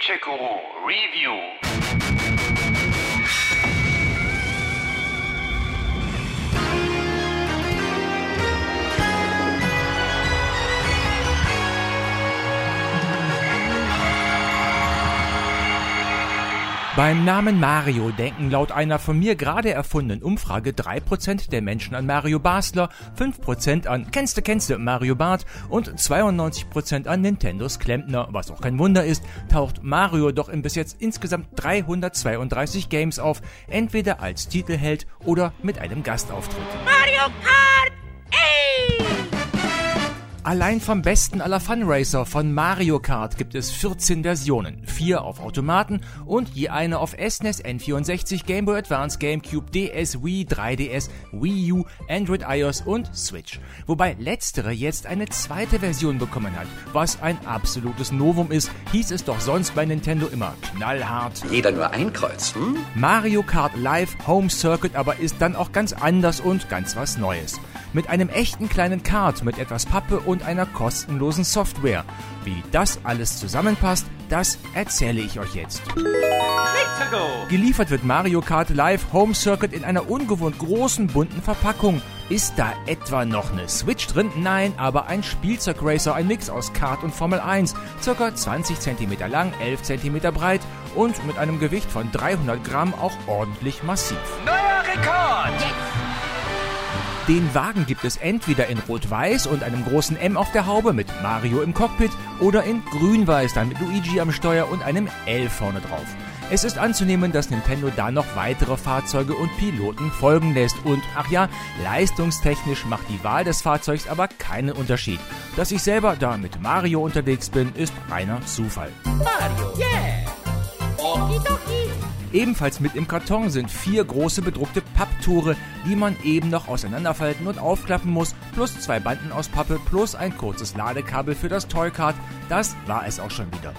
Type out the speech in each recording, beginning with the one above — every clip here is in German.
Gadget-Guru Review. Beim Namen Mario denken laut einer von mir gerade erfundenen Umfrage 3% der Menschen an Mario Basler, 5% an Kennste Kennste Mario Bart und 92% an Nintendos Klempner. Was auch kein Wunder ist, taucht Mario doch in bis jetzt insgesamt 332 Games auf, entweder als Titelheld oder mit einem Gastauftritt. Mario Kart 8! Allein vom besten aller Funracer von Mario Kart gibt es 14 Versionen, vier auf Automaten und je eine auf SNES, N64, Game Boy Advance, GameCube, DS, Wii, 3DS, Wii U, Android iOS und Switch. Wobei letztere jetzt eine zweite Version bekommen hat, was ein absolutes Novum ist, hieß es doch sonst bei Nintendo immer knallhart. Jeder nur ein Kreuz, hm? Mario Kart Live Home Circuit aber ist dann auch ganz anders und ganz was Neues. Mit einem echten kleinen Kart mit etwas Pappe und einer kostenlosen Software. Wie das alles zusammenpasst, das erzähle ich euch jetzt. Geliefert wird Mario Kart Live Home Circuit in einer ungewohnt großen bunten Verpackung. Ist da etwa noch eine Switch drin? Nein, aber ein Spielzeugracer, ein Mix aus Kart und Formel 1, circa 20 cm lang, 11 cm breit und mit einem Gewicht von 300 Gramm auch ordentlich massiv. Neuer Rekord! Den Wagen gibt es entweder in Rot-Weiß und einem großen M auf der Haube mit Mario im Cockpit oder in Grün-Weiß dann mit Luigi am Steuer und einem L vorne drauf. Es ist anzunehmen, dass Nintendo da noch weitere Fahrzeuge und Piloten folgen lässt und, ach ja, leistungstechnisch macht die Wahl des Fahrzeugs aber keinen Unterschied. Dass ich selber da mit Mario unterwegs bin, ist reiner Zufall. Mario, yeah! Ebenfalls mit im Karton sind vier große bedruckte Papptore, die man eben noch auseinanderfalten und aufklappen muss, plus zwei Banden aus Pappe, plus ein kurzes Ladekabel für das Toycard. Das war es auch schon wieder.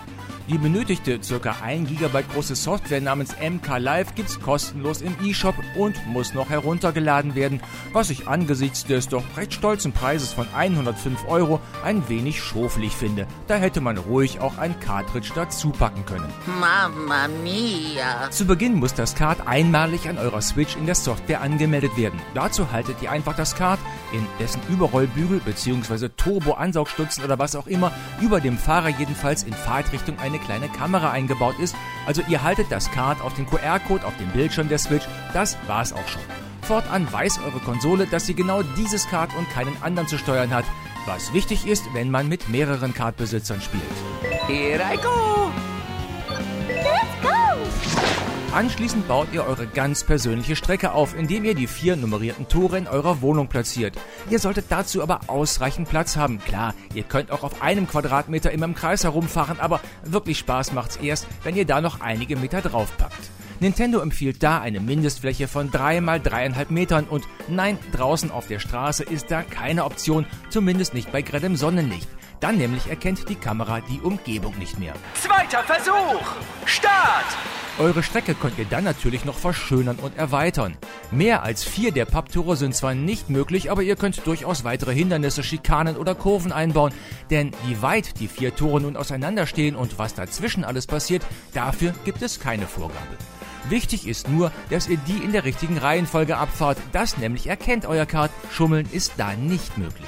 Die benötigte ca. 1 GB große Software namens MK Live gibt's kostenlos im eShop und muss noch heruntergeladen werden, was ich angesichts des doch recht stolzen Preises von 105 Euro ein wenig schofelig finde. Da hätte man ruhig auch ein Cartridge dazu packen können. Mamma mia! Zu Beginn muss das Kart einmalig an eurer Switch in der Software angemeldet werden. Dazu haltet ihr einfach das Kart, in dessen Überrollbügel bzw. Turbo-Ansaugstutzen oder was auch immer über dem Fahrer jedenfalls in Fahrtrichtung eine kleine Kamera eingebaut ist. Also ihr haltet das Kart auf den QR-Code auf dem Bildschirm der Switch. Das war's auch schon. Fortan weiß eure Konsole, dass sie genau dieses Kart und keinen anderen zu steuern hat. Was wichtig ist, wenn man mit mehreren Kartbesitzern spielt. Here I go! Anschließend baut ihr eure ganz persönliche Strecke auf, indem ihr die vier nummerierten Tore in eurer Wohnung platziert. Ihr solltet dazu aber ausreichend Platz haben. Klar, ihr könnt auch auf einem Quadratmeter immer im Kreis herumfahren, aber wirklich Spaß macht's erst, wenn ihr da noch einige Meter draufpackt. Nintendo empfiehlt da eine Mindestfläche von 3 mal 3,5 Metern und nein, draußen auf der Straße ist da keine Option, zumindest nicht bei grellem Sonnenlicht. Dann nämlich erkennt die Kamera die Umgebung nicht mehr. Zweiter Versuch! Start! Eure Strecke könnt ihr dann natürlich noch verschönern und erweitern. Mehr als vier der Papptore sind zwar nicht möglich, aber ihr könnt durchaus weitere Hindernisse, Schikanen oder Kurven einbauen, denn wie weit die vier Tore nun auseinanderstehen und was dazwischen alles passiert, dafür gibt es keine Vorgabe. Wichtig ist nur, dass ihr die in der richtigen Reihenfolge abfahrt. Das nämlich erkennt euer Kart. Schummeln ist da nicht möglich.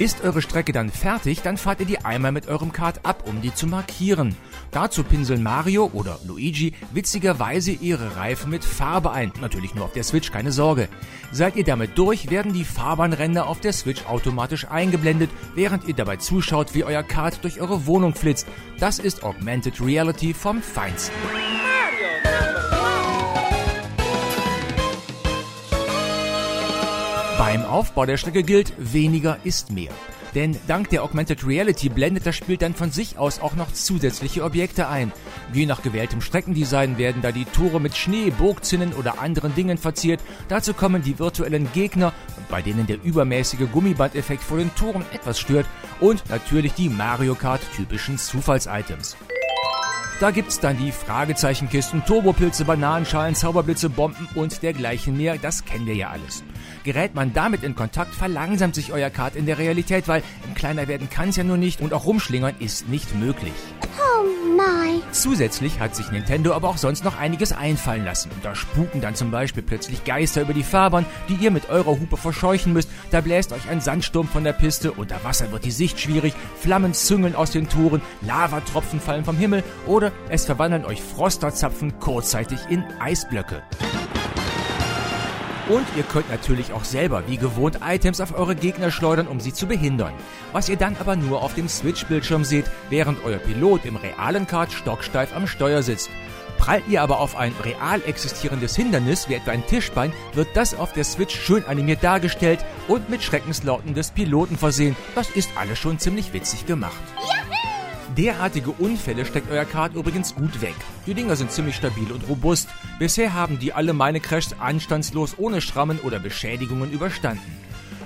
Ist eure Strecke dann fertig, dann fahrt ihr die einmal mit eurem Kart ab, um die zu markieren. Dazu pinseln Mario oder Luigi witzigerweise ihre Reifen mit Farbe ein. Natürlich nur auf der Switch, keine Sorge. Seid ihr damit durch, werden die Fahrbahnränder auf der Switch automatisch eingeblendet, während ihr dabei zuschaut, wie euer Kart durch eure Wohnung flitzt. Das ist Augmented Reality vom Feinsten. Beim Aufbau der Strecke gilt, weniger ist mehr. Denn dank der Augmented Reality blendet das Spiel dann von sich aus auch noch zusätzliche Objekte ein. Je nach gewähltem Streckendesign werden da die Tore mit Schnee, Burgzinnen oder anderen Dingen verziert. Dazu kommen die virtuellen Gegner, bei denen der übermäßige Gummibandeffekt vor den Toren etwas stört und natürlich die Mario Kart typischen Zufallsitems. Da gibt's dann die Fragezeichenkisten, Turbopilze, Bananenschalen, Zauberblitze, Bomben und dergleichen mehr. Das kennen wir ja alles. Gerät man damit in Kontakt, verlangsamt sich euer Kart in der Realität, weil kleiner werden kann es ja nur nicht und auch rumschlingern ist nicht möglich. Oh nein. Zusätzlich hat sich Nintendo aber auch sonst noch einiges einfallen lassen. Da spuken dann zum Beispiel plötzlich Geister über die Fahrbahn, die ihr mit eurer Hupe verscheuchen müsst. Da bläst euch ein Sandsturm von der Piste, unter Wasser wird die Sicht schwierig, Flammen züngeln aus den Toren, Lavatropfen fallen vom Himmel oder es verwandeln euch Frosterzapfen kurzzeitig in Eisblöcke. Und ihr könnt natürlich auch selber wie gewohnt Items auf eure Gegner schleudern, um sie zu behindern. Was ihr dann aber nur auf dem Switch-Bildschirm seht, während euer Pilot im realen Kart stocksteif am Steuer sitzt. Prallt ihr aber auf ein real existierendes Hindernis, wie etwa ein Tischbein, wird das auf der Switch schön animiert dargestellt und mit Schreckenslauten des Piloten versehen. Das ist alles schon ziemlich witzig gemacht. Derartige Unfälle steckt euer Kart übrigens gut weg. Die Dinger sind ziemlich stabil und robust. Bisher haben die alle meine Crashs anstandslos ohne Schrammen oder Beschädigungen überstanden.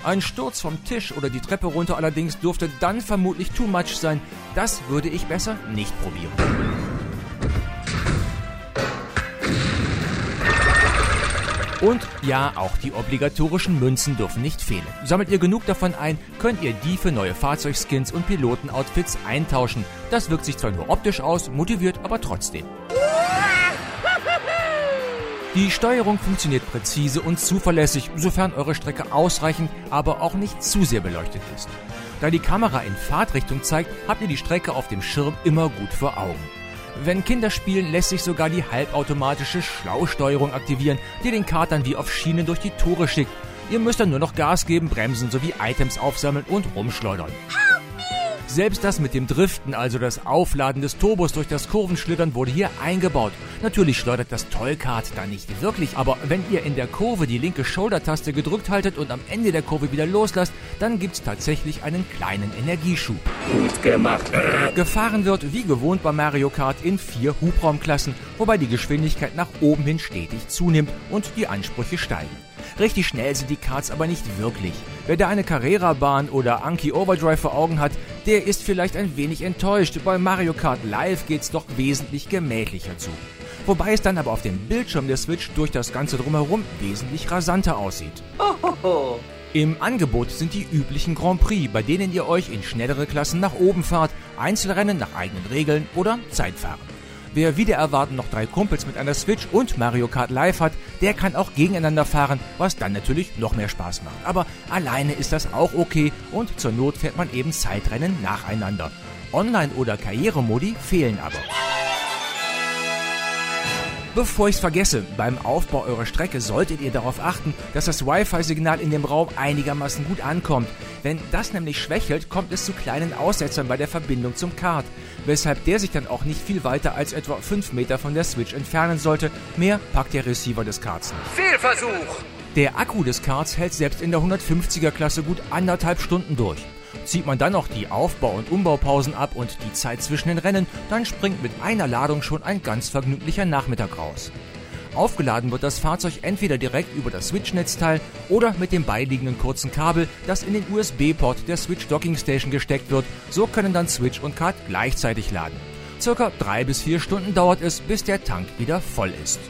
Ein Sturz vom Tisch oder die Treppe runter allerdings dürfte dann vermutlich too much sein. Das würde ich besser nicht probieren. Und ja, auch die obligatorischen Münzen dürfen nicht fehlen. Sammelt ihr genug davon ein, könnt ihr die für neue Fahrzeugskins und Pilotenoutfits eintauschen. Das wirkt sich zwar nur optisch aus, motiviert aber trotzdem. Die Steuerung funktioniert präzise und zuverlässig, sofern eure Strecke ausreichend, aber auch nicht zu sehr beleuchtet ist. Da die Kamera in Fahrtrichtung zeigt, habt ihr die Strecke auf dem Schirm immer gut vor Augen. Wenn Kinder spielen, lässt sich sogar die halbautomatische Schlausteuerung aktivieren, die den Kart dann wie auf Schienen durch die Tore schickt. Ihr müsst dann nur noch Gas geben, bremsen sowie Items aufsammeln und rumschleudern. Selbst das mit dem Driften, also das Aufladen des Turbos durch das Kurvenschlittern, wurde hier eingebaut. Natürlich schleudert das Tollkart da nicht wirklich, aber wenn ihr in der Kurve die linke Shoulder-Taste gedrückt haltet und am Ende der Kurve wieder loslasst, dann gibt's tatsächlich einen kleinen Energieschub. Gut gemacht. Gefahren wird wie gewohnt bei Mario Kart in vier Hubraumklassen, wobei die Geschwindigkeit nach oben hin stetig zunimmt und die Ansprüche steigen. Richtig schnell sind die Karts aber nicht wirklich. Wer da eine Carrera-Bahn oder Anki Overdrive vor Augen hat, der ist vielleicht ein wenig enttäuscht. Bei Mario Kart Live geht's doch wesentlich gemächlicher zu. Wobei es dann aber auf dem Bildschirm der Switch durch das Ganze drumherum wesentlich rasanter aussieht. Im Angebot sind die üblichen Grand Prix, bei denen ihr euch in schnellere Klassen nach oben fahrt, Einzelrennen nach eigenen Regeln oder Zeitfahren. Wer wieder erwarten noch drei Kumpels mit einer Switch und Mario Kart Live hat, der kann auch gegeneinander fahren, was dann natürlich noch mehr Spaß macht. Aber alleine ist das auch okay und zur Not fährt man eben Zeitrennen nacheinander. Online- oder Karrieremodi fehlen aber. Bevor ich's vergesse, beim Aufbau eurer Strecke solltet ihr darauf achten, dass das Wi-Fi-Signal in dem Raum einigermaßen gut ankommt. Wenn das nämlich schwächelt, kommt es zu kleinen Aussetzern bei der Verbindung zum Kart, weshalb der sich dann auch nicht viel weiter als etwa 5 Meter von der Switch entfernen sollte. Mehr packt der Receiver des Karts nicht. Fehlversuch. Der Akku des Karts hält selbst in der 150er Klasse gut anderthalb Stunden durch. Zieht man dann noch die Aufbau- und Umbaupausen ab und die Zeit zwischen den Rennen, dann springt mit einer Ladung schon ein ganz vergnüglicher Nachmittag raus. Aufgeladen wird das Fahrzeug entweder direkt über das Switch-Netzteil oder mit dem beiliegenden kurzen Kabel, das in den USB-Port der Switch Docking Station gesteckt wird. So können dann Switch und Kart gleichzeitig laden. Circa drei bis vier Stunden dauert es, bis der Tank wieder voll ist.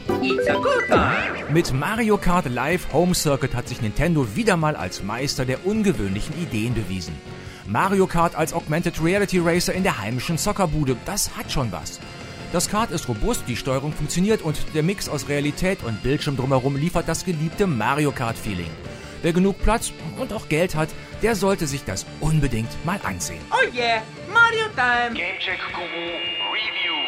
Mit Mario Kart Live Home Circuit hat sich Nintendo wieder mal als Meister der ungewöhnlichen Ideen bewiesen. Mario Kart als Augmented Reality Racer in der heimischen Zockerbude, das hat schon was. Das Kart ist robust, die Steuerung funktioniert und der Mix aus Realität und Bildschirm drumherum liefert das geliebte Mario Kart Feeling. Wer genug Platz und auch Geld hat, der sollte sich das unbedingt mal ansehen. Oh yeah, Mario time. Gamecheck Guru Review.